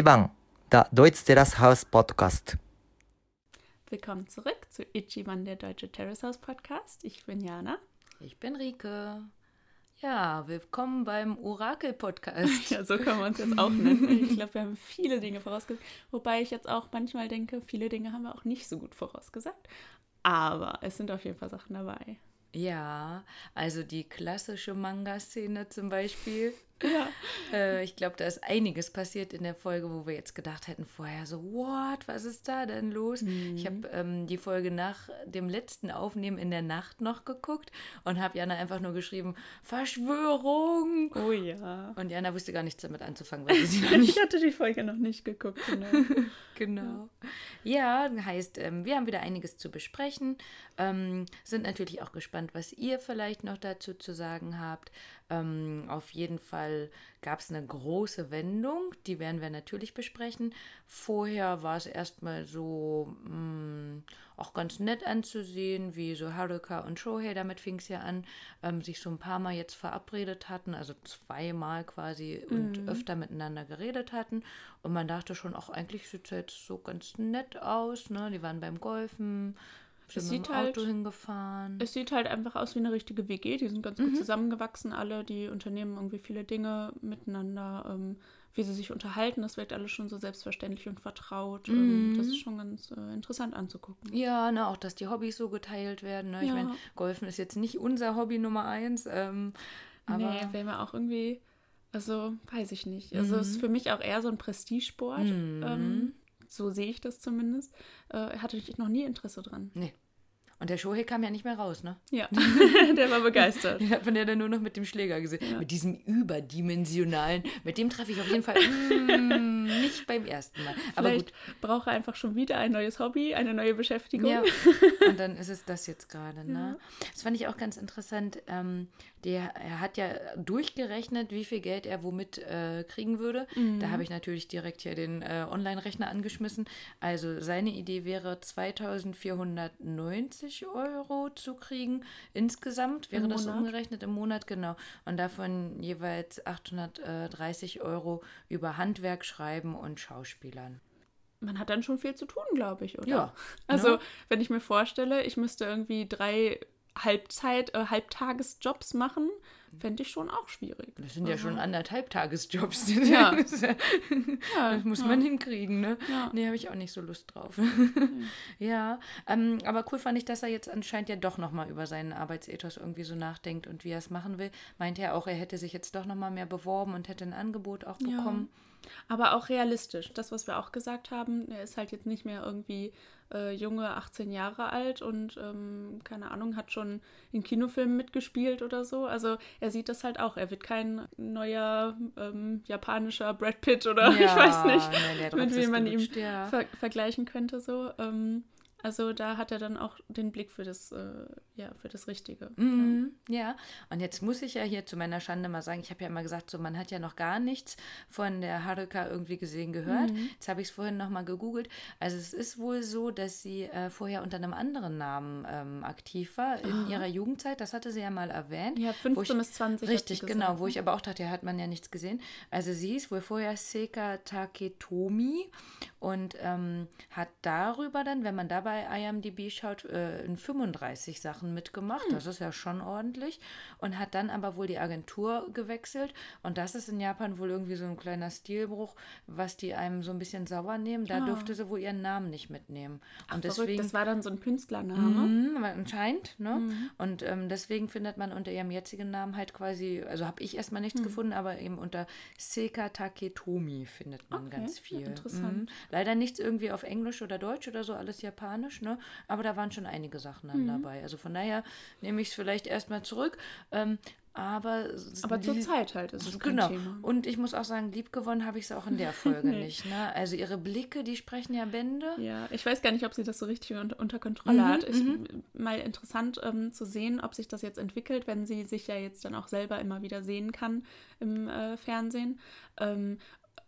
Ichiban, der Deutsche Terrace House Podcast. Willkommen zurück zu Ichiban, der Deutsche Terrace House Podcast. Ich bin Jana. Ich bin Rike. Ja, willkommen beim Orakel-Podcast. Ja, so kann man es jetzt auch nennen. Ich glaube, wir haben viele Dinge vorausgesagt. Wobei ich jetzt auch manchmal denke, viele Dinge haben wir auch nicht so gut vorausgesagt. Aber es sind auf jeden Fall Sachen dabei. Ja, also die klassische Manga-Szene zum Beispiel. Ja. Äh, ich glaube, da ist einiges passiert in der Folge, wo wir jetzt gedacht hätten vorher so, what, was ist da denn los? Mhm. Ich habe ähm, die Folge nach dem letzten Aufnehmen in der Nacht noch geguckt und habe Jana einfach nur geschrieben, Verschwörung. Oh ja. Und Jana wusste gar nichts damit anzufangen, weil sie noch nicht Ich hatte die Folge noch nicht geguckt. Genau. Genau. Ja, heißt, ähm, wir haben wieder einiges zu besprechen. Ähm, sind natürlich auch gespannt, was ihr vielleicht noch dazu zu sagen habt. Ähm, auf jeden Fall gab es eine große Wendung, die werden wir natürlich besprechen. Vorher war es erstmal so mh, auch ganz nett anzusehen, wie so Haruka und Shohei, damit fing es ja an, ähm, sich so ein paar Mal jetzt verabredet hatten, also zweimal quasi und öfter miteinander geredet hatten. Und man dachte schon, auch eigentlich sieht es jetzt so ganz nett aus. Ne? Die waren beim Golfen, sind Es mit dem sieht halt- Auto hingefahren. Es sieht halt einfach aus wie eine richtige WG. Die sind ganz gut zusammengewachsen, alle. Die unternehmen irgendwie viele Dinge miteinander. Ähm, wie sie sich unterhalten, das wirkt alles schon so selbstverständlich und vertraut. Ähm, das ist schon ganz äh, interessant anzugucken. Ja, ne, auch dass die Hobbys so geteilt werden. Ne? Ich Ja. meine, Golfen ist jetzt nicht unser Hobby Nummer eins. Ähm, aber nee, wäre mir auch irgendwie, also weiß ich nicht. Also es ist für mich auch eher so ein Prestigesport. Mhm. Ähm, so sehe ich das zumindest. Äh, hatte ich noch nie Interesse dran. nee. Und der Shohei kam ja nicht mehr raus, ne? Ja, der war begeistert. Den hat man ja dann nur noch mit dem Schläger gesehen. Mit diesem überdimensionalen. Mit dem treffe ich auf jeden Fall mm, nicht beim ersten Mal. Aber Vielleicht gut. brauche einfach schon wieder ein neues Hobby, eine neue Beschäftigung. Ja, und dann ist es das jetzt gerade. Ne? Das fand ich auch ganz interessant. Ähm, der, er hat ja durchgerechnet, wie viel Geld er womit äh, kriegen würde. Da habe ich natürlich direkt hier den äh, Online-Rechner angeschmissen. Also seine Idee wäre 2490 Euro zu kriegen insgesamt. Wäre Im das Monat? umgerechnet im Monat, genau. Und davon jeweils 830 Euro über Handwerk, Schreiben und Schauspielern. Man hat dann schon viel zu tun, glaube ich, oder? Ja, Also, ne? wenn ich mir vorstelle, ich müsste irgendwie drei Halbzeit, äh, Halbtagesjobs machen, fände ich schon auch schwierig. Das sind ja schon anderthalb Tagesjobs. Ja. Das, ja, das muss ja. man hinkriegen, ne? Ja. Nee, habe ich auch nicht so Lust drauf. ja, ähm, aber cool fand ich, dass er jetzt anscheinend ja doch nochmal über seinen Arbeitsethos irgendwie so nachdenkt und wie er es machen will. Meinte er auch, er hätte sich jetzt doch nochmal mehr beworben und hätte ein Angebot auch Ja. Aber auch realistisch. Das, was wir auch gesagt haben, er ist halt jetzt nicht mehr irgendwie äh, junge, 18 Jahre alt und, ähm, keine Ahnung, hat schon in Kinofilmen mitgespielt oder so. Also er sieht das halt auch. Er wird kein neuer ähm, japanischer Brad Pitt oder ich weiß nicht, nee, mit wem man ihm gelutscht, ja. ver vergleichen könnte. So. Ähm, also da hat er dann auch den Blick für das, äh, ja, für das Richtige. Mhm, ja, und jetzt muss ich ja hier zu meiner Schande mal sagen, ich habe ja immer gesagt, so man hat ja noch gar nichts von der Haruka irgendwie gesehen, gehört. Jetzt habe ich es vorhin nochmal gegoogelt. Also es ist wohl so, dass sie äh, vorher unter einem anderen Namen ähm, aktiv war in ihrer Jugendzeit. Das hatte sie ja mal erwähnt. Ja, wo 15 bis 20 hat sie Richtig, genau, wo ne? ich aber auch dachte, ja, hat man ja nichts gesehen. Also sie ist wohl vorher Seka Taketomi und ähm, hat darüber dann, wenn man da bei IMDb schaut, äh, in 35 Sachen mitgemacht. Hm. Das ist ja schon ordentlich. Und hat dann aber wohl die Agentur gewechselt. Und das ist in Japan wohl irgendwie so ein kleiner Stilbruch, was die einem so ein bisschen sauer nehmen. Da durfte sie wohl ihren Namen nicht mitnehmen. Ach, und verrückt, deswegen das war dann so ein Künstlername. Mhm, anscheinend, ne? Und ähm, deswegen findet man unter ihrem jetzigen Namen halt quasi, also habe ich erstmal nichts gefunden, aber eben unter Seka Taketomi findet man Okay, ganz viel. interessant. Mhm. Leider nichts irgendwie auf Englisch oder Deutsch oder so, alles Japanisch, ne? Aber da waren schon einige Sachen dann dabei. Also von daher nehme ich es vielleicht erstmal zurück. Ähm, aber Aber zur Zeit halt ist es Genau. Thema. Und ich muss auch sagen, lieb gewonnen habe ich es auch in der Folge nicht. Ne? Also ihre Blicke, die sprechen ja Bände. Ja, ich weiß gar nicht, ob sie das so richtig unter, Kontrolle hat. Ich, Mal interessant ähm, zu sehen, ob sich das jetzt entwickelt, wenn sie sich ja jetzt dann auch selber immer wieder sehen kann im äh, Fernsehen. Ähm,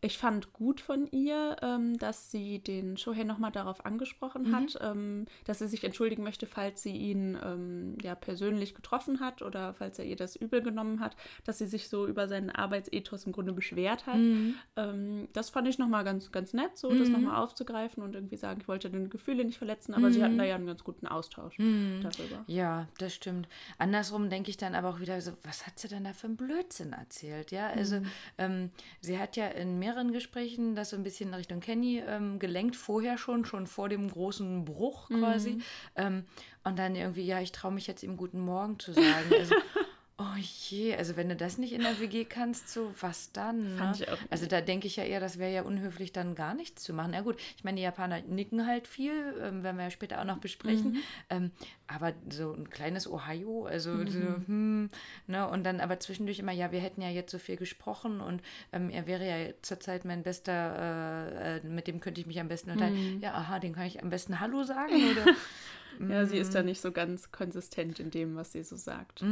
ich fand gut von ihr, ähm, dass sie den Shohei nochmal darauf angesprochen Mhm. hat, ähm, dass sie sich entschuldigen möchte, falls sie ihn ähm, ja persönlich getroffen hat oder falls er ihr das übel genommen hat, dass sie sich so über seinen Arbeitsethos im Grunde beschwert hat. Mhm. Ähm, das fand ich nochmal ganz, ganz nett, so das nochmal aufzugreifen und irgendwie sagen, ich wollte deine Gefühle nicht verletzen, aber sie hatten da ja einen ganz guten Austausch darüber. Ja, das stimmt. Andersrum denke ich dann aber auch wieder so, was hat sie denn da für einen Blödsinn erzählt? Ja, also ähm, sie hat ja in mehreren Gesprächen das so ein bisschen in Richtung Kenny ähm, gelenkt, vorher schon, schon vor dem großen Bruch quasi. Ähm, und dann irgendwie, ja, ich traue mich jetzt ihm guten Morgen zu sagen. Also, oh je, also wenn du das nicht in der WG kannst, so was dann? Ne? Also da denke ich ja eher, das wäre ja unhöflich, dann gar nichts zu machen. Ja gut, ich meine, die Japaner nicken halt viel, ähm, werden wir ja später auch noch besprechen. Ähm, aber so ein kleines Ohio, also so, hm, ne, und dann aber zwischendurch immer, ja, wir hätten ja jetzt so viel gesprochen und ähm, er wäre ja zurzeit mein bester, äh, äh, mit dem könnte ich mich am besten unterhalten. Ja, aha, den kann ich am besten Hallo sagen oder Ja, sie ist da nicht so ganz konsistent in dem, was sie so sagt.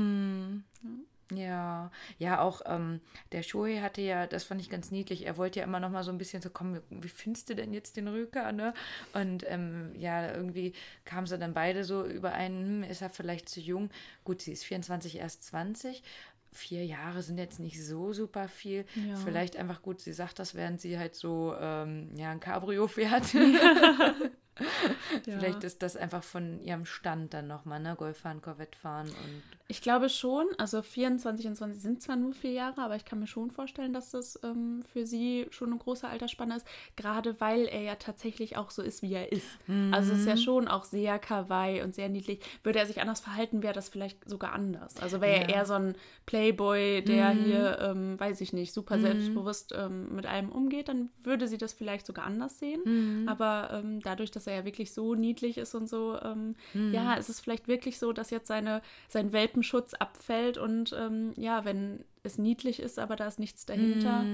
Ja, ja, auch ähm, der Shohei hatte ja, das fand ich ganz niedlich, er wollte ja immer noch mal so ein bisschen so, komm, wie findest du denn jetzt den Rüker, ne? Und ähm, ja, irgendwie kamen sie dann beide so überein, hm, ist er vielleicht zu jung? Gut, sie ist 24, erst 20. Vier Jahre sind jetzt nicht so super viel. Ja. Vielleicht einfach gut, sie sagt das, während sie halt so ähm, ja, ein Cabrio fährt. Vielleicht ist das einfach von ihrem Stand dann nochmal, ne? Golf fahren, Corvette fahren und Ich glaube schon, also 24 und 20 sind zwar nur vier Jahre, aber ich kann mir schon vorstellen, dass das ähm, für sie schon eine große Altersspanne ist, gerade weil er ja tatsächlich auch so ist, wie er ist. Also es ist ja schon auch sehr kawaii und sehr niedlich. Würde er sich anders verhalten, wäre das vielleicht sogar anders. Also wäre er Ja. eher so ein Playboy, der hier, ähm, weiß ich nicht, super selbstbewusst ähm, mit allem umgeht, dann würde sie das vielleicht sogar anders sehen. Aber ähm, dadurch, dass er ja wirklich so niedlich ist und so, ähm, ja, es ist vielleicht wirklich so, dass jetzt seine, sein Welpenschutz abfällt und ähm, ja, wenn es niedlich ist, aber da ist nichts dahinter,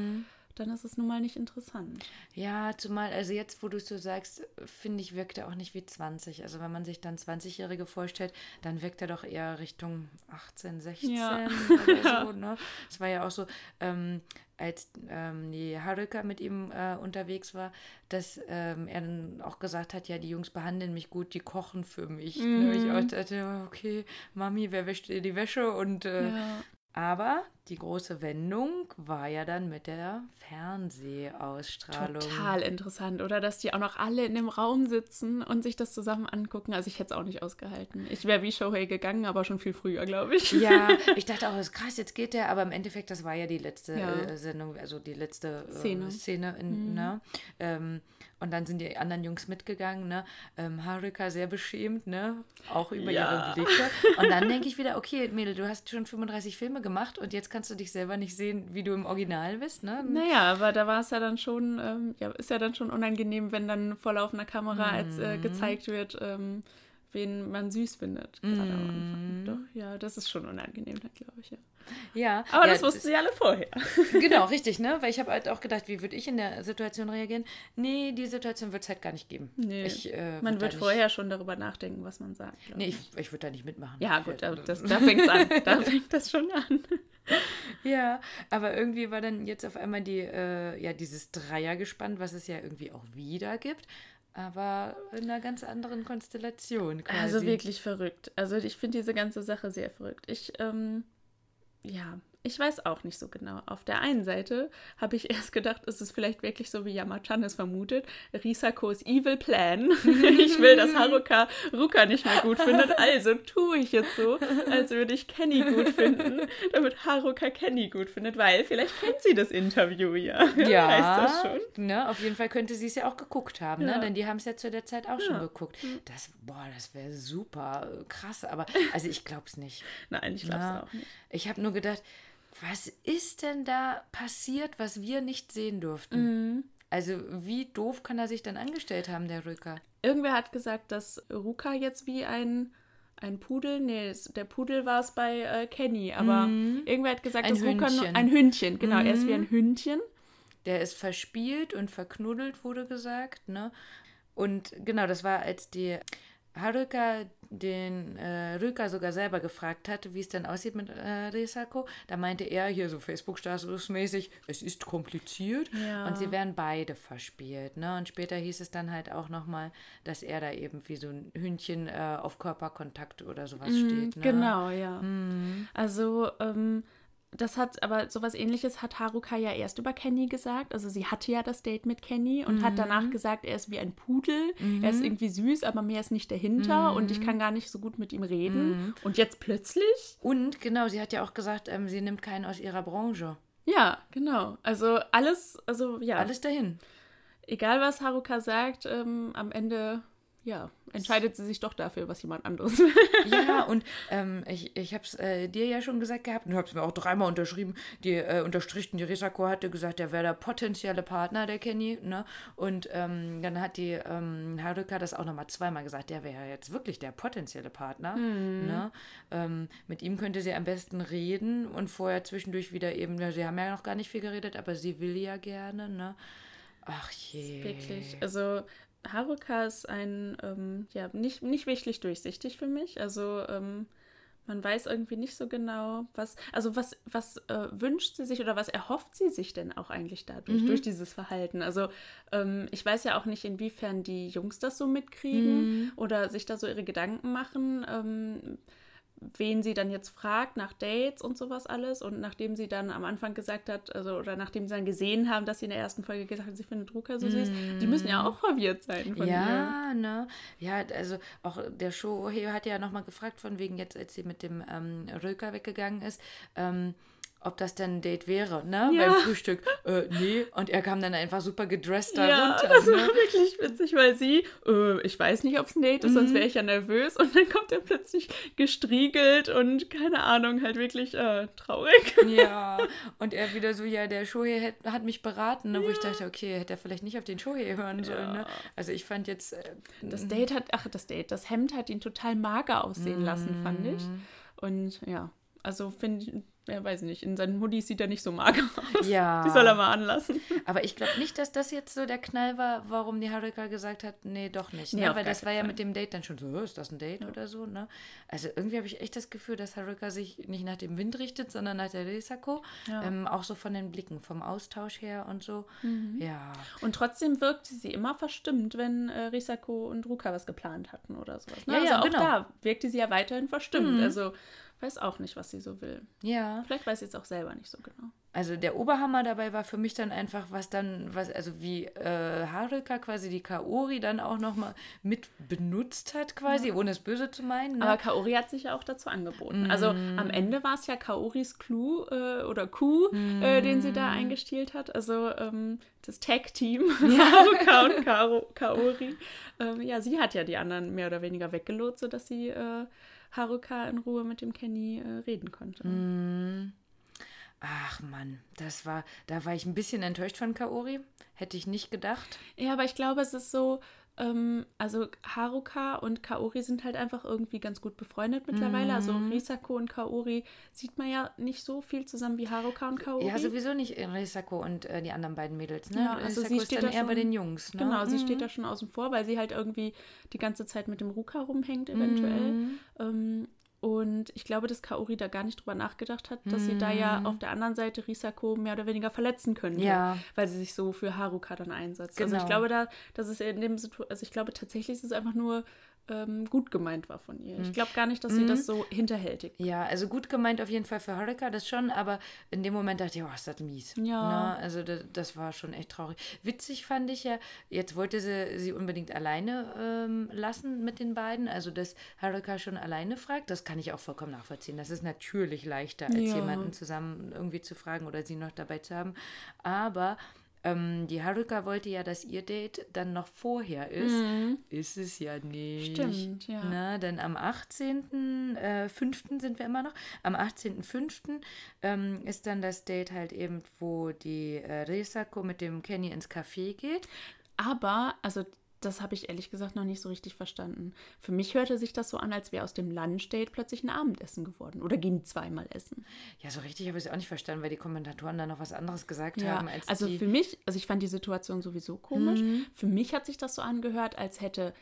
dann ist es nun mal nicht interessant. Ja, zumal, also jetzt, wo du es so sagst, finde ich, wirkt er auch nicht wie 20. Also wenn man sich dann 20-Jährige vorstellt, dann wirkt er doch eher Richtung 18, 16 Ja. oder so. Ne? Es war ja auch so, ähm, als ähm, die Haruka mit ihm äh, unterwegs war, dass ähm, er dann auch gesagt hat, ja, die Jungs behandeln mich gut, die kochen für mich. Ne? Ich auch dachte, okay, Mami, wer wäscht dir die Wäsche? Und äh, Ja. Aber die große Wendung war ja dann mit der Fernsehausstrahlung. Total interessant, oder? Dass die auch noch alle in dem Raum sitzen und sich das zusammen angucken. Also ich hätte es auch nicht ausgehalten. Ich wäre wie Shohei gegangen, aber schon viel früher, glaube ich. Ja, ich dachte auch, das ist krass, jetzt geht der, aber im Endeffekt, das war ja die letzte Ja. äh, Sendung, also die letzte äh, Szene. Szene in, ne? Ähm, und dann sind die anderen Jungs mitgegangen, ne? Ähm, Haruka sehr beschämt, ne? Auch über Ja. ihre Blicke. Und dann denke ich wieder, okay, Mädel, du hast schon 35 Filme gemacht und jetzt kannst du dich selber nicht sehen, wie du im Original bist, ne? Naja, aber da war es ja dann schon, ähm, ja, ist ja dann schon unangenehm, wenn dann vor laufender Kamera als äh, gezeigt wird, ähm, wen man süß findet. Gerade am Anfang. Doch, ja, das ist schon unangenehm, glaube ich. Ja. Ja. Aber ja, das wussten sie alle vorher. Genau, richtig, ne? Weil ich habe halt auch gedacht, wie würde ich in der Situation reagieren? Nee, die Situation wird es halt gar nicht geben. Nee, Ich, äh, man wird da vorher schon darüber nachdenken, was man sagt. Nicht, nee, ich, ich würde da nicht mitmachen. Ja, gut, da, Ja, das, da fängt es an. Da fängt das schon an. Ja, aber irgendwie war dann jetzt auf einmal die, äh, ja, dieses Dreiergespann, was es ja irgendwie auch wieder gibt, aber in einer ganz anderen Konstellation quasi. Also wirklich verrückt. Also ich finde diese ganze Sache sehr verrückt. Ich, ähm, ja, ich weiß auch nicht so genau. Auf der einen Seite habe ich erst gedacht, ist es vielleicht wirklich so, wie Yamachan es vermutet, Risakos Evil Plan. ich will, dass Haruka Ruka nicht mehr gut findet, also tue ich jetzt so, als würde ich Kenny gut finden, damit Haruka Kenny gut findet, weil vielleicht kennt sie das Interview ja. Ja, Heißt das schon? Ne, auf jeden Fall könnte sie es ja auch geguckt haben, Ja. ne? denn die haben es ja zu der Zeit auch schon Ja. geguckt. Das, boah, das wäre super äh, krass, aber also ich glaube es nicht. Nein, ich glaube es auch nicht. Ich habe nur gedacht, was ist denn da passiert, was wir nicht sehen durften? Mhm. Also wie doof kann er sich dann angestellt haben, der Rücker? Irgendwer hat gesagt, dass Ruka jetzt wie ein, ein Pudel, nee, der Pudel war es bei äh, Kenny, aber irgendwer hat gesagt, Mhm. Ein dass Ruka nur Hündchen. Mhm. ein Hündchen, genau, er ist wie ein Hündchen. Der ist verspielt und verknuddelt, wurde gesagt, ne? Und genau, das war, als die Haruka den äh, Rüka sogar selber gefragt hat, wie es denn aussieht mit äh, Risako, da meinte er hier so Facebook-Status-mäßig, es ist kompliziert Ja. und sie werden beide verspielt. Ne? Und später hieß es dann halt auch nochmal, dass er da eben wie so ein Hündchen äh, auf Körperkontakt oder sowas steht. Ne? Genau, ja. Also, ähm, das hat, aber sowas ähnliches hat Haruka ja erst über Kenny gesagt. Also sie hatte ja das Date mit Kenny und hat danach gesagt, er ist wie ein Pudel. Er ist irgendwie süß, aber mehr ist nicht dahinter und ich kann gar nicht so gut mit ihm reden. Und jetzt plötzlich? Und genau, sie hat ja auch gesagt, ähm, sie nimmt keinen aus ihrer Branche. Ja, genau. Also alles, also ja, Alles dahin. egal was Haruka sagt, ähm, am Ende, ja, entscheidet sie sich doch dafür, was jemand anderes will. Ja, und ähm, ich, ich habe es äh, dir ja schon gesagt gehabt und du hast mir auch dreimal unterschrieben, die äh, unterstrichen, die Risako hatte gesagt, der wäre der potenzielle Partner, der Kenny, ne? Und ähm, dann hat die ähm, Haruka das auch nochmal zweimal gesagt, der wäre jetzt wirklich der potenzielle Partner, ne? Ähm, mit ihm könnte sie am besten reden und vorher zwischendurch wieder eben, ja, sie haben ja noch gar nicht viel geredet, aber sie will ja gerne, ne? Ach je. Wirklich. Also Haruka ist ein, ähm, ja, nicht, nicht wirklich durchsichtig für mich. Also ähm, man weiß irgendwie nicht so genau, was, also was, was äh, wünscht sie sich oder was erhofft sie sich denn auch eigentlich dadurch, durch dieses Verhalten? Also ähm, ich weiß ja auch nicht, inwiefern die Jungs das so mitkriegen oder sich da so ihre Gedanken machen. Wen sie dann jetzt fragt nach Dates und sowas alles. Und nachdem sie dann am Anfang gesagt hat, also oder nachdem sie dann gesehen haben, dass sie in der ersten Folge gesagt hat, sie findet Ruka so süß, die müssen ja auch verwirrt sein von ihr. Ja, ne? Ja, also auch der Shohei hat ja nochmal gefragt, von wegen jetzt, als sie mit dem ähm, Röker weggegangen ist, ähm, ob das denn ein Date wäre, ne? Ja. Beim Frühstück. Äh, nee. Und er kam dann einfach super gedresst da Ja, runter. das war ne? wirklich witzig, weil sie, äh, ich weiß nicht, ob es ein Date ist, Mhm. sonst wäre ich ja nervös. Und dann kommt er plötzlich gestriegelt und keine Ahnung, halt wirklich äh, traurig. Ja, und er wieder so, ja, der Shohei hat, hat mich beraten, ne? wo ich dachte, okay, hätte er vielleicht nicht auf den Shohei hören sollen. Ne? Also ich fand jetzt, äh, Das Date hat, ach, das Date, das Hemd hat ihn total mager aussehen lassen, fand ich. Mhm. Und ja, also finde ich, ja, weiß ich nicht, in seinen Hoodies sieht er nicht so mager aus. Ja. Die soll er mal anlassen. Aber ich glaube nicht, dass das jetzt so der Knall war, warum die Haruka gesagt hat, nee, doch nicht. Nee, Ne? Weil das war keinen ja Fall. mit dem Date dann schon so, "Oh, ist das ein Date oder so, ne? Also irgendwie habe ich echt das Gefühl, dass Haruka sich nicht nach dem Wind richtet, sondern nach der Risako. Ja. Ähm, auch so von den Blicken, vom Austausch her und so. Mhm. Ja. Und trotzdem wirkte sie immer verstimmt, wenn äh, Risako und Ruka was geplant hatten oder sowas. Ne? Ja, also ja, auch genau. Mhm. da wirkte sie ja weiterhin verstimmt. Also weiß auch nicht, was sie so will. Ja. Vielleicht weiß sie es auch selber nicht so genau. Also der Oberhammer dabei war für mich dann einfach, was dann, was, also wie äh, Haruka quasi die Kaori dann auch nochmal mit benutzt hat, quasi, ohne es böse zu meinen. Ne? Aber Kaori hat sich ja auch dazu angeboten. Also Mhm. am Ende war es ja Kaoris Clou äh, oder Coup, äh, den sie Mhm. da eingestielt hat. Also ähm, das Tag-Team Haruka und Karo, Kaori. Ähm, ja, sie hat ja die anderen mehr oder weniger weggelotst, sodass sie äh, Haruka in Ruhe mit dem Kenny äh, reden konnte. Mhm. Ach Mann, das war, da war ich ein bisschen enttäuscht von Kaori. Hätte ich nicht gedacht. Ja, aber ich glaube, es ist so, ähm, also Haruka und Kaori sind halt einfach irgendwie ganz gut befreundet mittlerweile. Also Mhm. Risako und Kaori sieht man ja nicht so viel zusammen wie Haruka und Kaori. Ja, sowieso nicht Risako und äh, die anderen beiden Mädels, ne? Ja, also Risako sie steht dann da eher bei schon- den Jungs, ne? Genau, sie Mhm. steht da schon außen vor, weil sie halt irgendwie die ganze Zeit mit dem Ruka rumhängt, eventuell. Mhm. Ähm, und ich glaube, dass Kaori da gar nicht drüber nachgedacht hat, dass sie da ja auf der anderen Seite Risako mehr oder weniger verletzen könnte. Mhm. Ja. Weil sie sich so für Haruka dann einsetzt. Also ich Genau. glaube, da, dass es in dem Situ also ich glaube tatsächlich, dass es einfach nur ähm, gut gemeint war von ihr. Ich glaube gar nicht, dass sie das so hinterhältig. Ja, also gut gemeint auf jeden Fall für Haruka, das schon, aber in dem Moment dachte ich, oh, ist das mies. Ja. Ne? Also das, das war schon echt traurig. Witzig fand ich ja, jetzt wollte sie sie unbedingt alleine ähm, lassen mit den beiden, also dass Haruka schon alleine fragt, das kann ich auch vollkommen nachvollziehen. Das ist natürlich leichter, als Ja. jemanden zusammen irgendwie zu fragen oder sie noch dabei zu haben. Aber ähm, die Haruka wollte ja, dass ihr Date dann noch vorher ist. Ist es ja nicht. Mhm. Stimmt, ja. Na, denn am 18.05. Äh, 5. sind wir immer noch. Am 18.05. Ähm, ist dann das Date halt eben, wo die äh, Risako mit dem Kenny ins Café geht. Aber, also das habe ich ehrlich gesagt noch nicht so richtig verstanden. Für mich hörte sich das so an, als wäre aus dem Lunch-Date plötzlich ein Abendessen geworden. Oder gehen die zweimal essen? Ja, so richtig habe ich es auch nicht verstanden, weil die Kommentatoren da noch was anderes gesagt Ja, haben. Als also für mich, also ich fand die Situation sowieso komisch. Für mich hat sich das so angehört, als hätte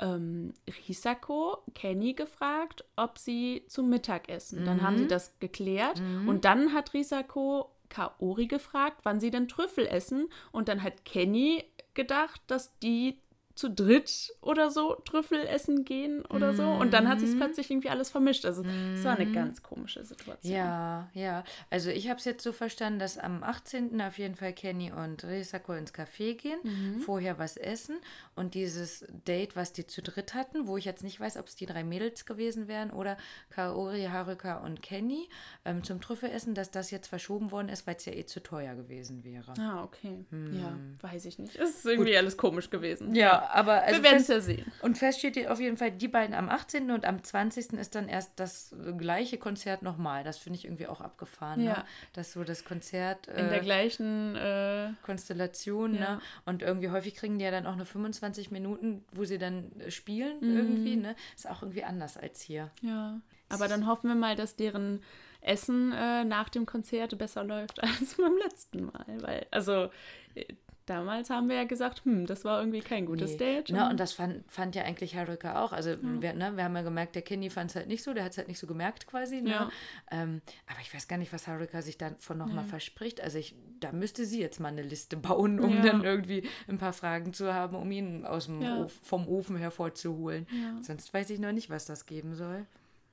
ähm, Risako Kenny gefragt, ob sie zum Mittagessen. Dann haben sie das geklärt und dann hat Risako Kaori gefragt, wann sie denn Trüffel essen und dann hat Kenny gedacht, dass die zu dritt oder so Trüffel essen gehen oder so und dann hat sich plötzlich irgendwie alles vermischt. Also es war eine ganz komische Situation. Ja, ja. Also ich habe es jetzt so verstanden, dass am 18. auf jeden Fall Kenny und Risako ins Café gehen, Mhm. vorher was essen und dieses Date, was die zu dritt hatten, wo ich jetzt nicht weiß, ob es die drei Mädels gewesen wären oder Kaori, Haruka und Kenny ähm, zum Trüffelessen, dass das jetzt verschoben worden ist, weil es ja eh zu teuer gewesen wäre. Ah, okay. Ja, weiß ich nicht. Es ist irgendwie alles komisch gewesen. Ja, aber also Wir werden es ja sehen. Und fest steht auf jeden Fall, die beiden am 18. und am 20. ist dann erst das äh, gleiche Konzert nochmal. Das finde ich irgendwie auch abgefahren. Ne? Ja. Dass so das Konzert In der äh, gleichen, äh, Konstellation, Ja. ne? Und irgendwie häufig kriegen die ja dann auch nur 25 Minuten, wo sie dann äh, spielen irgendwie, Mhm. ne? Ist auch irgendwie anders als hier. ja. Aber dann hoffen wir mal, dass deren Essen äh, nach dem Konzert besser läuft als beim letzten Mal. Weil, also, äh, damals haben wir ja gesagt, hm, das war irgendwie kein gutes Nee. Date. Ne, und das fand, fand ja eigentlich Haruka auch. Also wir, ne, wir haben ja gemerkt, der Kenny fand es halt nicht so, der hat es halt nicht so gemerkt quasi. Ne? Ja. Ähm, aber ich weiß gar nicht, was Haruka sich davon nochmal verspricht. Also ich, da müsste sie jetzt mal eine Liste bauen, um Ja. dann irgendwie ein paar Fragen zu haben, um ihn aus dem Ja. Of, vom Ofen hervorzuholen. Ja. Sonst weiß ich noch nicht, was das geben soll.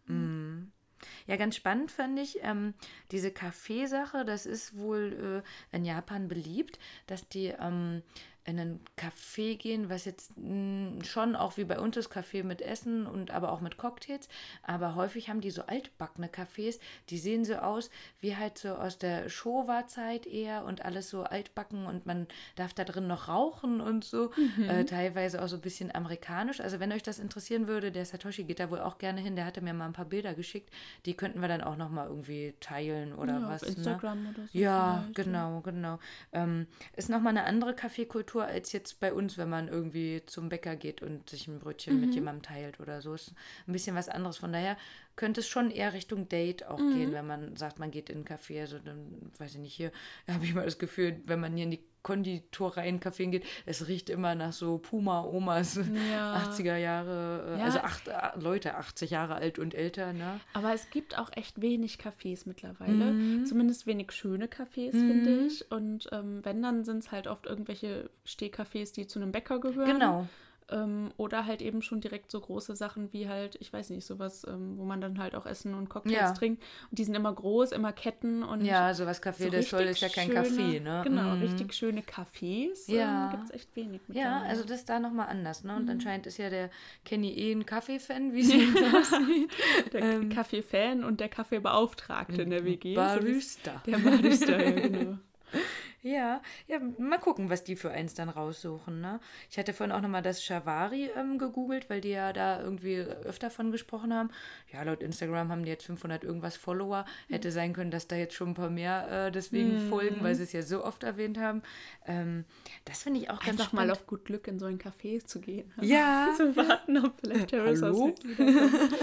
Mm. Ja, ganz spannend fand ich ähm, diese Kaffeesache. Das ist wohl äh, in Japan beliebt, dass die ähm, in ein Café gehen, was jetzt mh, schon auch wie bei uns ist, Café mit Essen und aber auch mit Cocktails. Aber häufig haben die so altbackene Cafés, die sehen so aus wie halt so aus der Showa-Zeit eher und alles so altbacken und man darf da drin noch rauchen und so. Äh, teilweise auch so ein bisschen amerikanisch. Also wenn euch das interessieren würde, der Satoshi geht da wohl auch gerne hin. Der hatte mir mal ein paar Bilder geschickt. Die könnten wir dann auch noch mal irgendwie teilen oder ja, was. auf ne? Instagram oder so. Ja, vielleicht, genau, genau. Ähm, ist nochmal eine andere Kaffeekultur als jetzt bei uns, wenn man irgendwie zum Bäcker geht und sich ein Brötchen Mhm. mit jemandem teilt oder so. Ist ein bisschen was anderes. Von daher könnte es schon eher Richtung Date auch Mhm. gehen, wenn man sagt, man geht in einen Café. Also dann, weiß ich nicht, hier habe ich mal das Gefühl, wenn man hier in die Konditorei in Café geht, es riecht immer nach so Puma-Omas, Ja. 80er Jahre, äh, Ja. also acht, äh, Leute, 80 Jahre alt und älter, ne? Aber es gibt auch echt wenig Cafés mittlerweile. Mhm. Zumindest wenig schöne Cafés, finde ich. Und ähm, wenn, dann sind es halt oft irgendwelche Stehcafés, die zu einem Bäcker gehören. Genau. Ähm, oder halt eben schon direkt so große Sachen wie halt, ich weiß nicht, sowas, ähm, wo man dann halt auch Essen und Cocktails Ja. trinkt. Und die sind immer groß, immer Ketten und Ja, sowas Café so del Sol ist ja kein schöne- Café, ne? Genau, Mhm. richtig schöne Cafés. Ja. Ähm, gibt es echt wenig Ja, mittlerweile. also das ist da nochmal anders, ne? Und Mhm. anscheinend ist ja der Kenny eh ein Kaffee-Fan, wie sie aussieht. der ähm, Kaffee-Fan und der Kaffeebeauftragte in der WG. Barista. Der Barista, ja, genau. Ja, ja, mal gucken, was die für eins dann raussuchen, ne? Ich hatte vorhin auch nochmal das Shavari ähm, gegoogelt, weil die ja da irgendwie öfter von gesprochen haben. Ja, laut Instagram haben die jetzt 500 irgendwas Follower. Hätte sein können, dass da jetzt schon ein paar mehr äh, deswegen folgen, weil sie es ja so oft erwähnt haben. Ähm, das finde ich auch ganz Einfach mal spannend. auf gut Glück in so ein Café zu gehen. Ja. Zu warten, ob vielleicht Terrace Hallo?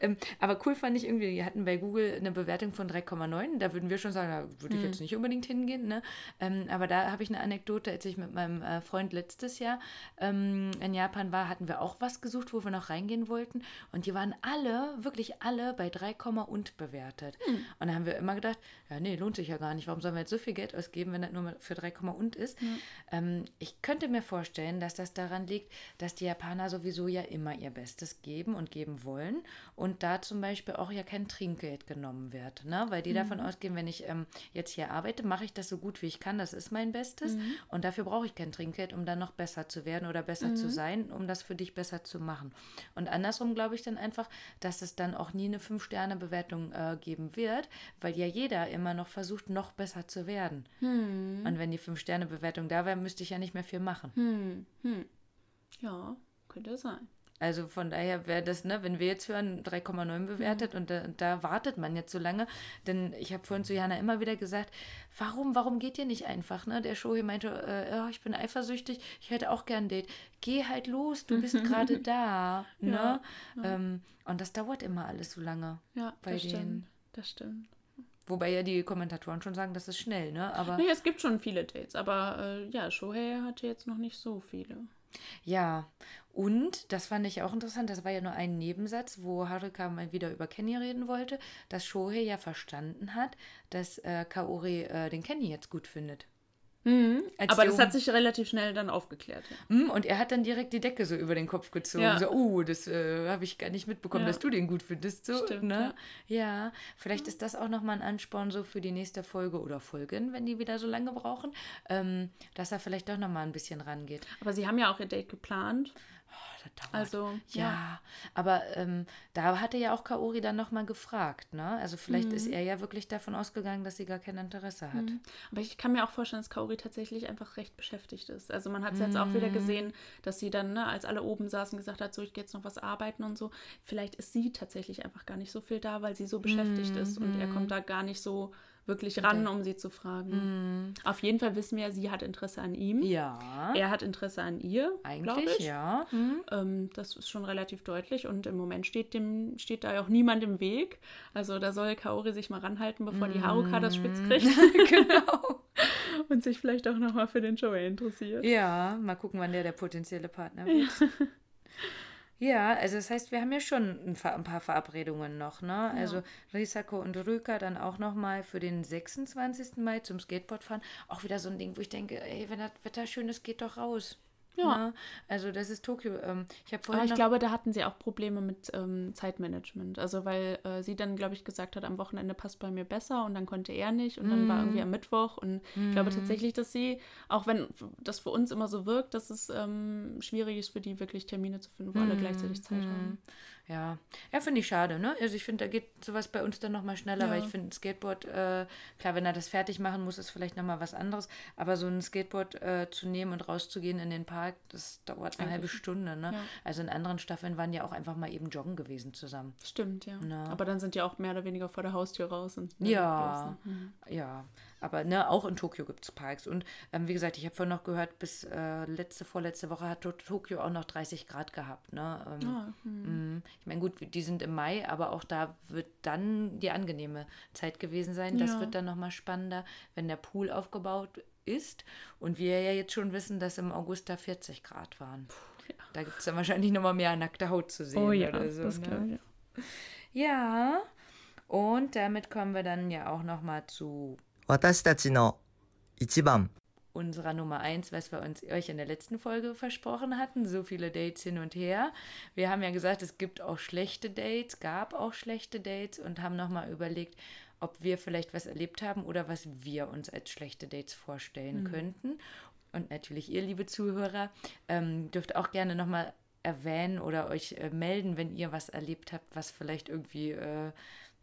Ähm, aber cool fand ich irgendwie, die hatten bei Google eine Bewertung von 3,9. Da würden wir schon sagen, da würde ich Mhm. jetzt nicht unbedingt hingehen. Ne? Ähm, aber da habe ich eine Anekdote, als ich mit meinem äh, Freund letztes Jahr ähm, in Japan war, hatten wir auch was gesucht, wo wir noch reingehen wollten. Und die waren alle, wirklich alle bei 3, und bewertet. Hm. Und da haben wir immer gedacht, ja, nee, lohnt sich ja gar nicht. Warum sollen wir jetzt so viel Geld ausgeben, wenn das nur für 3, und ist? Ähm, ich könnte mir vorstellen, dass das daran liegt, dass die Japaner sowieso ja immer ihr Bestes geben und geben wollen und da zum Beispiel auch ja kein Trinkgeld genommen wird, ne? weil die davon ausgehen, wenn ich ähm, jetzt hier arbeite, mache ich das so gut wie ich kann, das ist mein Bestes und dafür brauche ich kein Trinkgeld, um dann noch besser zu werden oder besser zu sein, um das für dich besser zu machen. Und andersrum glaube ich dann einfach, dass es dann auch nie eine Fünf-Sterne-Bewertung äh, geben wird, weil ja jeder immer noch versucht, noch besser zu werden. Und wenn die Fünf-Sterne-Bewertung da wäre, müsste ich ja nicht mehr viel machen. Hm, hm. Ja, könnte sein. Also von daher wäre das, ne, wenn wir jetzt hören, 3,9 bewertet und da, da wartet man jetzt so lange. Denn ich habe vorhin zu Jana immer wieder gesagt, warum, warum geht ihr nicht einfach? Ne? Der Show hier meinte, äh, ja, ich bin eifersüchtig, ich hätte auch gern ein Date. Geh halt los, du bist gerade da. Ne? Ähm, und das dauert immer alles so lange. Ja, Bei das denen. stimmt. Das stimmt. Wobei ja die Kommentatoren schon sagen, das ist schnell, ne? Aber Naja, es gibt schon viele Dates, aber äh, ja, Shohei hatte jetzt noch nicht so viele. Ja, Und das fand ich auch interessant, das war ja nur ein Nebensatz, wo Haruka mal wieder über Kenny reden wollte, dass Shohei ja verstanden hat, dass äh, Kaori äh, den Kenny jetzt gut findet. Mhm. Aber das hat sich relativ schnell dann aufgeklärt. Ja. Mm, Und er hat dann direkt die Decke so über den Kopf gezogen. Ja. So, oh, das äh, habe ich gar nicht mitbekommen, Ja. dass du den gut findest. So, Stimmt, ne? Ja, vielleicht ist das auch nochmal ein Ansporn so für die nächste Folge oder Folgen, wenn die wieder so lange brauchen, ähm, dass er vielleicht doch nochmal ein bisschen rangeht. Aber sie haben ja auch ihr Date geplant. Oh. Also, ja, ja. aber ähm, da hatte ja auch Kaori dann nochmal gefragt, ne? Also vielleicht Mhm. ist er ja wirklich davon ausgegangen, dass sie gar kein Interesse hat. Aber ich kann mir auch vorstellen, dass Kaori tatsächlich einfach recht beschäftigt ist. Also man hat es jetzt auch wieder gesehen, dass sie dann, ne, als alle oben saßen, gesagt hat, so ich gehe jetzt noch was arbeiten und so. Vielleicht ist sie tatsächlich einfach gar nicht so viel da, weil sie so beschäftigt ist und er kommt da gar nicht so wirklich ran, um sie zu fragen. Auf jeden Fall wissen wir, sie hat Interesse an ihm. Ja, Er hat Interesse an ihr, eigentlich, ich. ja. Hm. Ähm, das ist schon relativ deutlich und im Moment steht, dem, steht da ja auch niemand im Weg. Also da soll Kaori sich mal ranhalten, bevor die Haruka das spitz kriegt genau. und sich vielleicht auch nochmal für den Joey interessiert. Ja, mal gucken, wann der der potenzielle Partner wird. Ja, also das heißt, wir haben ja schon ein, ein paar Verabredungen noch, ne? Also Risako und Rüka dann auch nochmal für den 26. Mai zum Skateboardfahren. Auch wieder so ein Ding, wo ich denke, ey, wenn das Wetter schön ist, geht doch raus. Ja. Ne? Also das ist Tokio. Ähm, ich habe Aber vorhin ich noch, glaube, da hatten sie auch Probleme mit ähm, Zeitmanagement. Also weil äh, sie dann, glaube ich, gesagt hat, am Wochenende passt bei mir besser und dann konnte er nicht und dann war irgendwie am Mittwoch. Und ich glaube tatsächlich, dass sie, auch wenn das für uns immer so wirkt, dass es ähm, schwierig ist für die wirklich Termine zu finden, wo alle gleichzeitig Zeit haben. Ja, ja finde ich schade, ne? Also ich finde, da geht sowas bei uns dann nochmal schneller, weil Ja. ich finde, ein Skateboard, äh, klar, wenn er das fertig machen muss, ist vielleicht nochmal was anderes, aber so ein Skateboard äh, zu nehmen und rauszugehen in den Park, das dauert eine halbe Stunde, ne? ja. Also in anderen Staffeln waren ja auch einfach mal eben joggen gewesen zusammen. Stimmt, ja. Na. Aber dann sind die auch mehr oder weniger vor der Haustür raus. Und Ja, ne? ja. Aber ne, auch in Tokio gibt es Parks. Und ähm, wie gesagt, ich habe vorhin noch gehört, bis äh, letzte, vorletzte Woche hat To- Tokio auch noch 30 Grad gehabt. Ne? Ähm, Ah, hm. Mm, Ich meine, gut, die sind im Mai, aber auch da wird dann die angenehme Zeit gewesen sein. Das Ja. wird dann nochmal spannender, wenn der Pool aufgebaut ist. Und wir ja jetzt schon wissen, dass im August da 40 Grad waren. Da gibt es dann wahrscheinlich nochmal mehr nackte Haut zu sehen. Oh ja, oder so, das ne? glaube ich. Ja, und damit kommen wir dann ja auch nochmal zu 私たちの一番 unserer Nummer eins, was wir uns euch in der letzten Folge versprochen hatten. So viele Dates hin und her. Wir haben ja gesagt, es gibt auch schlechte Dates, gab auch schlechte Dates und haben nochmal überlegt, ob wir vielleicht was erlebt haben oder was wir uns als schlechte Dates vorstellen könnten. Und natürlich ihr, liebe Zuhörer, ähm, dürft auch gerne nochmal erwähnen oder euch äh, melden, wenn ihr was erlebt habt, was vielleicht irgendwie äh,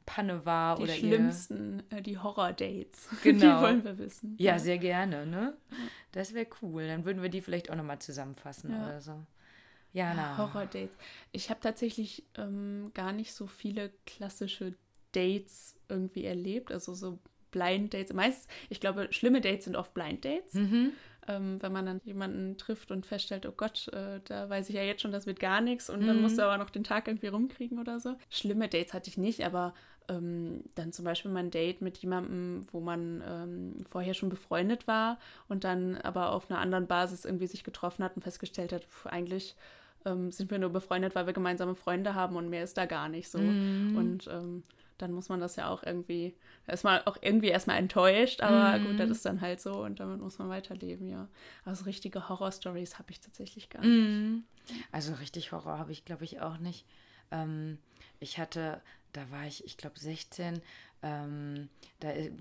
Panne war Die oder schlimmsten, äh, die Horror-Dates. Genau. Die wollen wir wissen. ihr. Ja, sehr gerne, ne? Das wäre cool. Dann würden wir die vielleicht auch nochmal zusammenfassen Ja. oder so. Jana. Horror-Dates. Ich habe tatsächlich ähm, gar nicht so viele klassische Dates irgendwie erlebt. Also so Blind Dates. Meist, ich glaube, schlimme Dates sind oft Blind Dates. Mhm. Ähm, wenn man dann jemanden trifft und feststellt, oh Gott, äh, da weiß ich ja jetzt schon, das wird gar nichts und dann musst du aber noch den Tag irgendwie rumkriegen oder so. Schlimme Dates hatte ich nicht, aber ähm, dann zum Beispiel mein Date mit jemandem, wo man ähm, vorher schon befreundet war und dann aber auf einer anderen Basis irgendwie sich getroffen hat und festgestellt hat, pf, eigentlich ähm, sind wir nur befreundet, weil wir gemeinsame Freunde haben und mehr ist da gar nicht so. Und ähm, dann muss man das ja auch irgendwie, ist man auch irgendwie erstmal enttäuscht, aber gut, das ist dann halt so und damit muss man weiterleben, ja. Aber so richtige Horror-Stories habe ich tatsächlich gar nicht. Mhm. Also richtig Horror habe ich, glaube ich, auch nicht. Ähm, ich hatte, da war ich, ich glaube, 16, ähm, da, äh,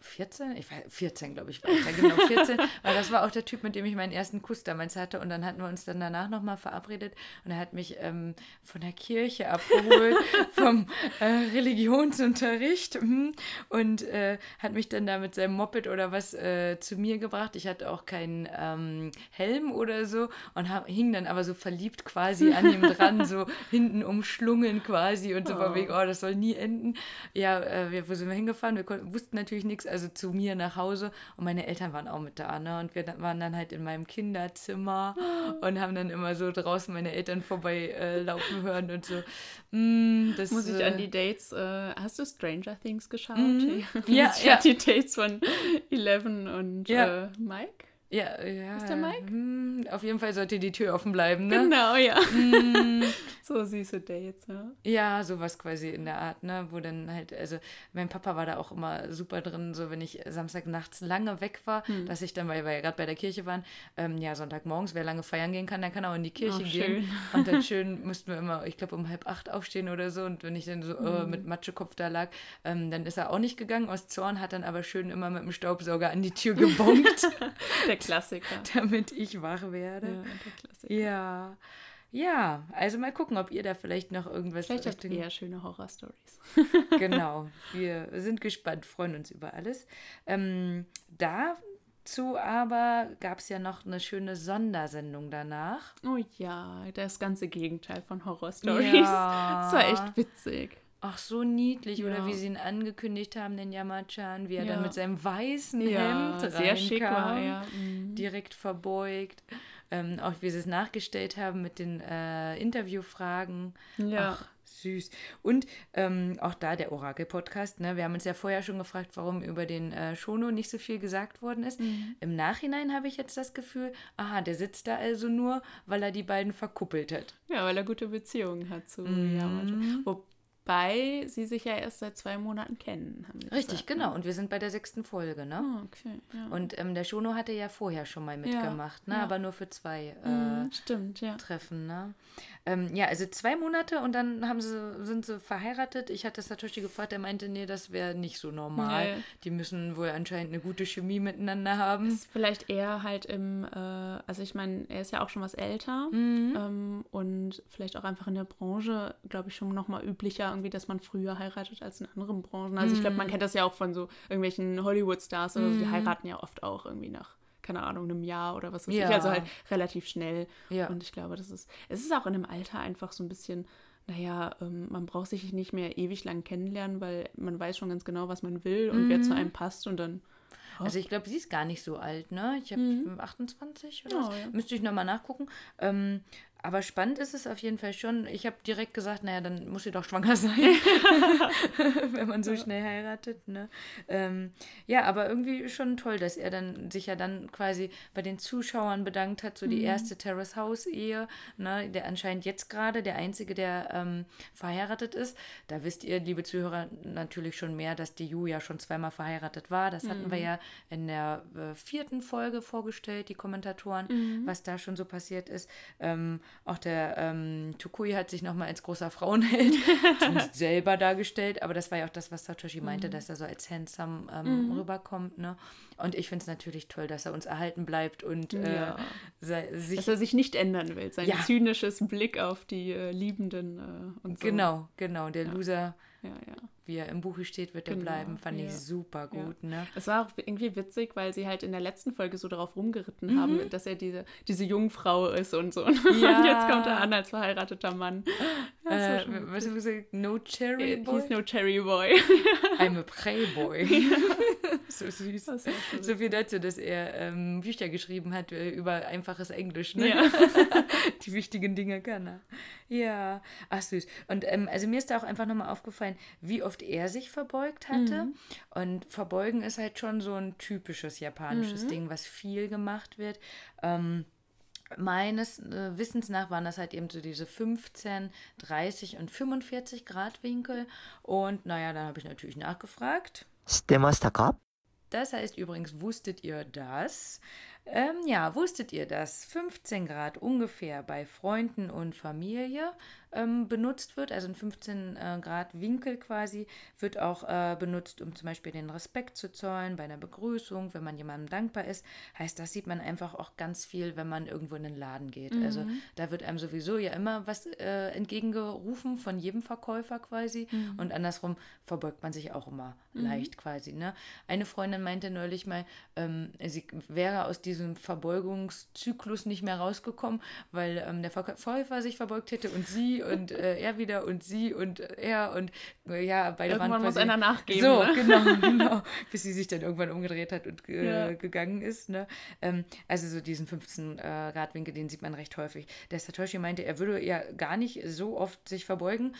14? Ich war 14, glaube ich, war ich da genau 14, weil das war auch der Typ, mit dem ich meinen ersten Kuss damals hatte und dann hatten wir uns dann danach nochmal verabredet und er hat mich ähm, von der Kirche abgeholt, vom äh, Religionsunterricht mhm, und äh, hat mich dann da mit seinem Moped oder was äh, zu mir gebracht. Ich hatte auch keinen ähm, Helm oder so und hab, hing dann aber so verliebt quasi an ihm dran, so hinten umschlungen quasi und so von wegen, oh, das soll nie enden. Ja, äh, wir, wo sind wir hingefahren? Wir konnten, wussten natürlich nichts, also zu mir nach Hause und meine Eltern waren auch mit da, ne? Und wir waren dann halt in meinem Kinderzimmer und haben dann immer so draußen meine Eltern vorbei äh, laufen hören und so. Mm, das, Muss ich äh, an die Dates, äh, hast du Stranger Things geschaut? Muss Ja, ja. die Dates von Eleven und Ja. äh, Mike Ja, ja. Ist der Mike? Hm, auf jeden Fall sollte die Tür offen bleiben, ne? Genau, ja. Mm, So süße Dates, ja. ja, sowas quasi in der Art, ne? Wo dann halt, also mein Papa war da auch immer super drin, so wenn ich Samstag nachts lange weg war, Hm. dass ich dann, weil wir ja gerade bei der Kirche waren, ähm, ja, Sonntagmorgens, wer lange feiern gehen kann, der kann auch in die Kirche Oh, gehen. Und dann schön mussten wir immer, ich glaube, um halb acht aufstehen oder so. Und wenn ich dann so Hm. äh, mit Matschekopf da lag, ähm, dann ist er auch nicht gegangen aus Zorn, hat dann aber schön immer mit dem Staubsauger an die Tür gebonkt, Der Klassiker. damit ich wach werde. Ja. Ja. Ja, also mal gucken, ob ihr da vielleicht noch irgendwas Vielleicht habt ihr eher schöne Horror-Stories. Genau, wir sind gespannt, freuen uns über alles. Ähm, dazu aber gab es ja noch eine schöne Sondersendung danach. Oh ja, das ganze Gegenteil von Horror-Stories. Ja. Das war echt witzig. Ach, so niedlich. Oder Ja. wie sie ihn angekündigt haben, den Yamachan, wie er Ja. dann mit seinem weißen Ja, Hemd sehr schick war er. Mhm. Direkt verbeugt. Ähm, auch wie sie es nachgestellt haben mit den äh, Interviewfragen. Ja. Ach, süß. Und ähm, auch da der Orakel-Podcast. Ne? Wir haben uns ja vorher schon gefragt, warum über den äh, Shono nicht so viel gesagt worden ist. Mhm. Im Nachhinein habe ich jetzt das Gefühl, aha, der sitzt da also nur, weil er die beiden verkuppelt hat. Ja, weil er gute Beziehungen hat zu Mhm. Yamato. Wobei sie sich ja erst seit zwei Monaten kennen. Richtig, gesagt, ne? genau. Und wir sind bei der sechsten Folge, ne? Ah, okay. Ja. Und ähm, der Shono hatte ja vorher schon mal mitgemacht, ne? ja. aber nur für zwei äh, Mhm, Stimmt, ja. Treffen. Ne? Ähm, ja, also zwei Monate und dann haben sie, sind sie verheiratet. Ich hatte Satoshi gefragt, der meinte, nee, das wäre nicht so normal. Nee. Die müssen wohl anscheinend eine gute Chemie miteinander haben. Ist vielleicht eher halt im, äh, also ich meine, er ist ja auch schon was älter Mhm. ähm, und vielleicht auch einfach in der Branche, glaube ich, schon nochmal üblicher, irgendwie, dass man früher heiratet als in anderen Branchen. Also ich glaube, Mhm. man kennt das ja auch von so irgendwelchen Hollywood-Stars oder so, die heiraten ja oft auch irgendwie nach, keine Ahnung, einem Jahr oder was weiß Ja. ich. Also halt relativ schnell. Ja. Und ich glaube, das ist, es ist auch in dem Alter einfach so ein bisschen. Naja, ähm, man braucht sich nicht mehr ewig lang kennenlernen, weil man weiß schon ganz genau, was man will und wer Mhm. zu einem passt und dann Also ich glaube, sie ist gar nicht so alt, ne? Ich habe 28 oder Oh, was. ja. Müsste ich nochmal nachgucken. Ähm, aber spannend ist es auf jeden Fall schon. Ich habe direkt gesagt, naja, dann muss sie doch schwanger sein, wenn man so schnell heiratet. Ne? Ähm, ja, aber irgendwie schon toll, dass er dann sich ja dann quasi bei den Zuschauern bedankt hat, so die erste Terrace House Ehe, ne? der anscheinend jetzt gerade der einzige, der ähm, verheiratet ist. Da wisst ihr, liebe Zuhörer, natürlich schon mehr, dass die Ju ja schon zweimal verheiratet war. Das hatten wir ja in der äh, vierten Folge vorgestellt, die Kommentatoren, was da schon so passiert ist. Ähm, auch der ähm, Tukui hat sich nochmal als großer Frauenheld selber dargestellt, aber das war ja auch das, was Satoshi meinte, dass er so als handsome ähm, rüberkommt. Ne? Und ich finde es natürlich toll, dass er uns erhalten bleibt und äh, Ja. sei, sich dass er sich nicht ändern will. Sein Ja. zynisches Blick auf die äh, Liebenden äh, und so. Genau, genau. Der Loser, Ja, ja. Wie er im Buche steht, wird er Genau, bleiben. Fand ich ja. super gut, ne? Es war auch irgendwie witzig, weil sie halt in der letzten Folge so darauf rumgeritten Mhm. haben, dass er diese, diese Jungfrau ist und so. Und Ja. jetzt kommt er an als verheirateter Mann. Äh, was hast du gesagt? No Cherry Äh, Boy? He's no cherry boy. I'm a Playboy. so süß. So viel dazu, dass er ähm, Bücher geschrieben hat äh, über einfaches Englisch. Ne? Ja. Die wichtigen Dinge kann er. Ja, ach süß. Und ähm, also mir ist da auch einfach nochmal aufgefallen, wie oft er sich verbeugt hatte. Mhm. Und verbeugen ist halt schon so ein typisches Mhm. japanisches Ding, was viel gemacht wird. Ähm, Meines äh, Wissens nach waren das halt eben so diese 15, 30 und 45 Grad Winkel. Und naja, dann habe ich natürlich nachgefragt. Das heißt übrigens, wusstet ihr das? Ähm, ja, wusstet ihr, dass 15 Grad ungefähr bei Freunden und Familie ähm, benutzt wird? Also ein 15 äh, Grad Winkel quasi wird auch äh, benutzt, um zum Beispiel den Respekt zu zollen bei einer Begrüßung, wenn man jemandem dankbar ist. Heißt, das sieht man einfach auch ganz viel, wenn man irgendwo in den Laden geht. Also da wird einem sowieso ja immer was äh, entgegengerufen von jedem Verkäufer quasi. Und andersrum verbeugt man sich auch immer leicht quasi. Ne? Eine Freundin meinte neulich mal, ähm, sie wäre aus diesem Verbeugungszyklus nicht mehr rausgekommen, weil ähm, der Verkäufer sich verbeugt hätte und sie und äh, er wieder und sie und er und äh, ja, beide Irgendwann waren muss quasi, einer nachgeben, So, ne? genau, genau. Bis sie sich dann irgendwann umgedreht hat und äh, Ja. gegangen ist. Ne? Ähm, also so diesen 15 äh, Grad Winkel, den sieht man recht häufig. Der Satoshi meinte, er würde ja gar nicht so oft sich verbeugen.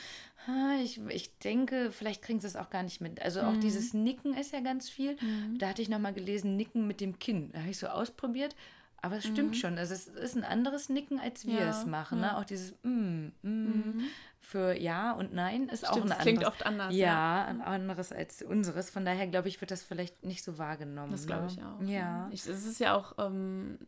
Ah, Ich, ich denke, vielleicht kriegen sie es auch gar nicht mit. Also Mhm. auch dieses Nicken ist ja ganz viel. Da hatte ich nochmal gelesen, Nicken mit dem Kinn. Da habe ich so ausprobiert, aber es stimmt schon. Also es ist ein anderes Nicken, als wir Mhm. Ja, es machen. ja. Ne? Auch dieses mm, mm, für Ja und Nein ist auch Stimmt, ein es anderes. klingt oft anders, Ja, ja. ein anderes als unseres. Von daher glaube ich, wird das vielleicht nicht so wahrgenommen. Das glaube ne? ich auch. Ja. Ich, es ist ja auch, ähm,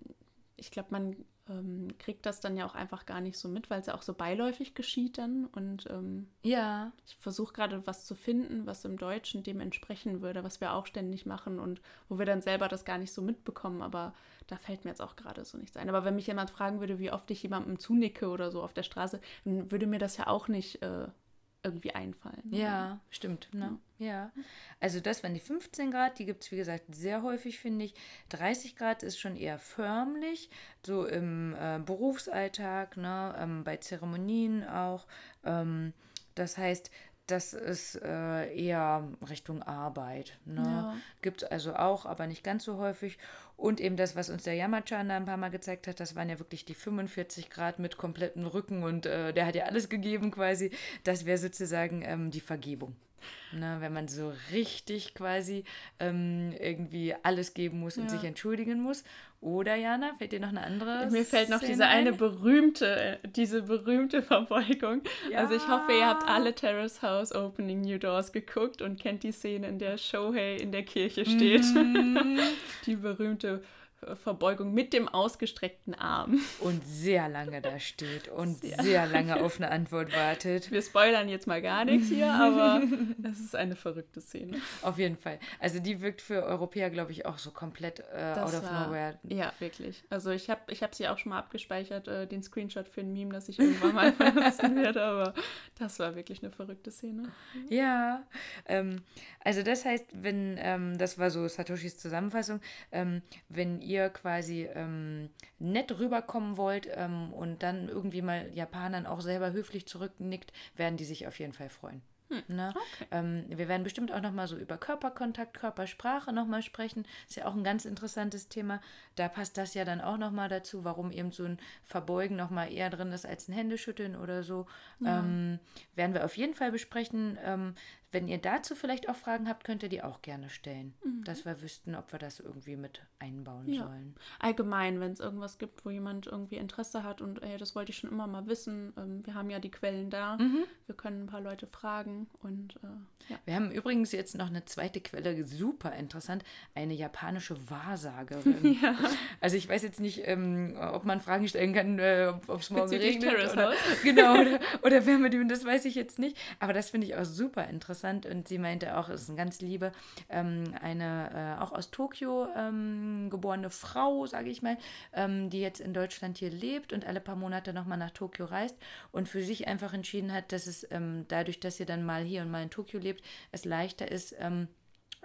ich glaube, man ähm, kriegt das dann ja auch einfach gar nicht so mit, weil es ja auch so beiläufig geschieht dann. Und ähm, Ja, ich versuche gerade was zu finden, was im Deutschen dem entsprechen würde, was wir auch ständig machen und wo wir dann selber das gar nicht so mitbekommen. Aber da fällt mir jetzt auch gerade so nichts ein. Aber wenn mich jemand fragen würde, wie oft ich jemandem zunicke oder so auf der Straße, dann würde mir das ja auch nicht äh, irgendwie einfallen. Ja, stimmt. Ne? Ja. Also das waren die 15 Grad, die gibt es wie gesagt sehr häufig, finde ich. 30 Grad ist schon eher förmlich, so im äh, Berufsalltag, ne? ähm, bei Zeremonien auch. Ähm, das heißt, das ist äh, eher Richtung Arbeit. Ne? Ja. Gibt es also auch, aber nicht ganz so häufig. Und eben das, was uns der Yamachan da ein paar Mal gezeigt hat, das waren ja wirklich die 45 Grad mit komplettem Rücken und äh, der hat ja alles gegeben quasi. Das wäre sozusagen ähm, die Vergebung. Ne, wenn man so richtig quasi ähm, irgendwie alles geben muss und Ja. sich entschuldigen muss. Oder Jana, fällt dir noch eine andere? Mir fällt noch Szene diese eine ein? berühmte, äh, diese berühmte Verbeugung. Also ich hoffe, ihr habt Ja. alle Terrace House Opening New Doors geguckt und kennt die Szene, in der Shohei in der Kirche steht. Mhm. die berühmte Verbeugung mit dem ausgestreckten Arm. Und sehr lange da steht und Sehr sehr lange auf eine Antwort wartet. Wir spoilern jetzt mal gar nichts hier, aber es ist eine verrückte Szene. Auf jeden Fall. Also die wirkt für Europäer, glaube ich, auch so komplett äh, out of war- nowhere. Ja, wirklich. Also ich habe ich hab sie auch schon mal abgespeichert, äh, den Screenshot für ein Meme, das ich irgendwann mal benutzen werde, aber das war wirklich eine verrückte Szene. Ja, ähm, also das heißt, wenn, ähm, das war so Satoshis Zusammenfassung, ähm, wenn ihr quasi ähm, nett rüberkommen wollt ähm, und dann irgendwie mal Japanern auch selber höflich zurücknickt, werden die sich auf jeden Fall freuen. Ne? Ähm, wir werden bestimmt auch nochmal so über Körperkontakt, Körpersprache nochmal sprechen. Ist ja auch ein ganz interessantes Thema. Da passt das ja dann auch nochmal dazu, warum eben so ein Verbeugen nochmal eher drin ist als ein Händeschütteln oder so. Ähm, werden wir auf jeden Fall besprechen. Ähm, wenn ihr dazu vielleicht auch Fragen habt, könnt ihr die auch gerne stellen, dass wir wüssten, ob wir das irgendwie mit einbauen Ja. sollen. Allgemein, wenn es irgendwas gibt, wo jemand irgendwie Interesse hat und ey, das wollte ich schon immer mal wissen, ähm, wir haben ja die Quellen da, wir können ein paar Leute fragen und äh, ja. Wir haben übrigens jetzt noch eine zweite Quelle, super interessant, eine japanische Wahrsagerin. Also ich weiß jetzt nicht, ähm, ob man Fragen stellen kann, äh, ob es morgen regnet oder, genau, oder, oder Wärmedünen, das weiß ich jetzt nicht. Aber das finde ich auch super interessant und sie meinte auch, es ist eine ganz liebe, ähm, eine äh, auch aus Tokio ähm, geborene Frau, sage ich mal, ähm, die jetzt in Deutschland hier lebt und alle paar Monate nochmal nach Tokio reist und für sich einfach entschieden hat, dass es ähm, dadurch, dass sie dann mal hier und mal in Tokio lebt, es leichter ist, ähm,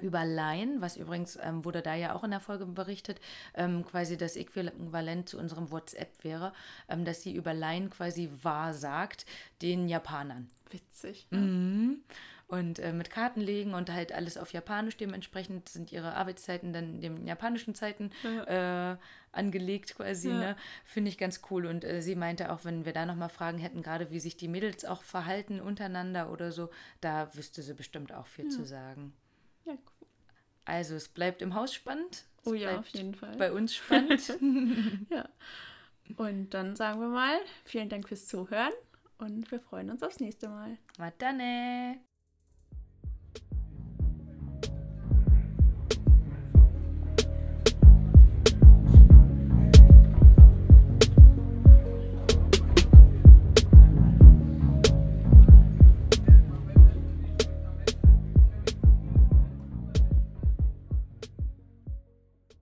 über Line, was übrigens ähm, wurde da ja auch in der Folge berichtet, ähm, quasi das Äquivalent zu unserem WhatsApp wäre, ähm, dass sie über Line quasi wahrsagt den Japanern. witzig. Mhm. Und äh, mit Karten legen und halt alles auf Japanisch. Dementsprechend sind ihre Arbeitszeiten dann den japanischen Zeiten äh, angelegt quasi. Ja. Ne? Finde ich ganz cool. Und äh, sie meinte auch, wenn wir da nochmal Fragen hätten, gerade wie sich die Mädels auch verhalten untereinander oder so, da wüsste sie bestimmt auch viel zu sagen. Ja, cool. Also es bleibt im Haus spannend. Es Oh ja, auf jeden Fall. Bei uns spannend. Ja. Und dann sagen wir mal, vielen Dank fürs Zuhören und wir freuen uns aufs nächste Mal. Matane.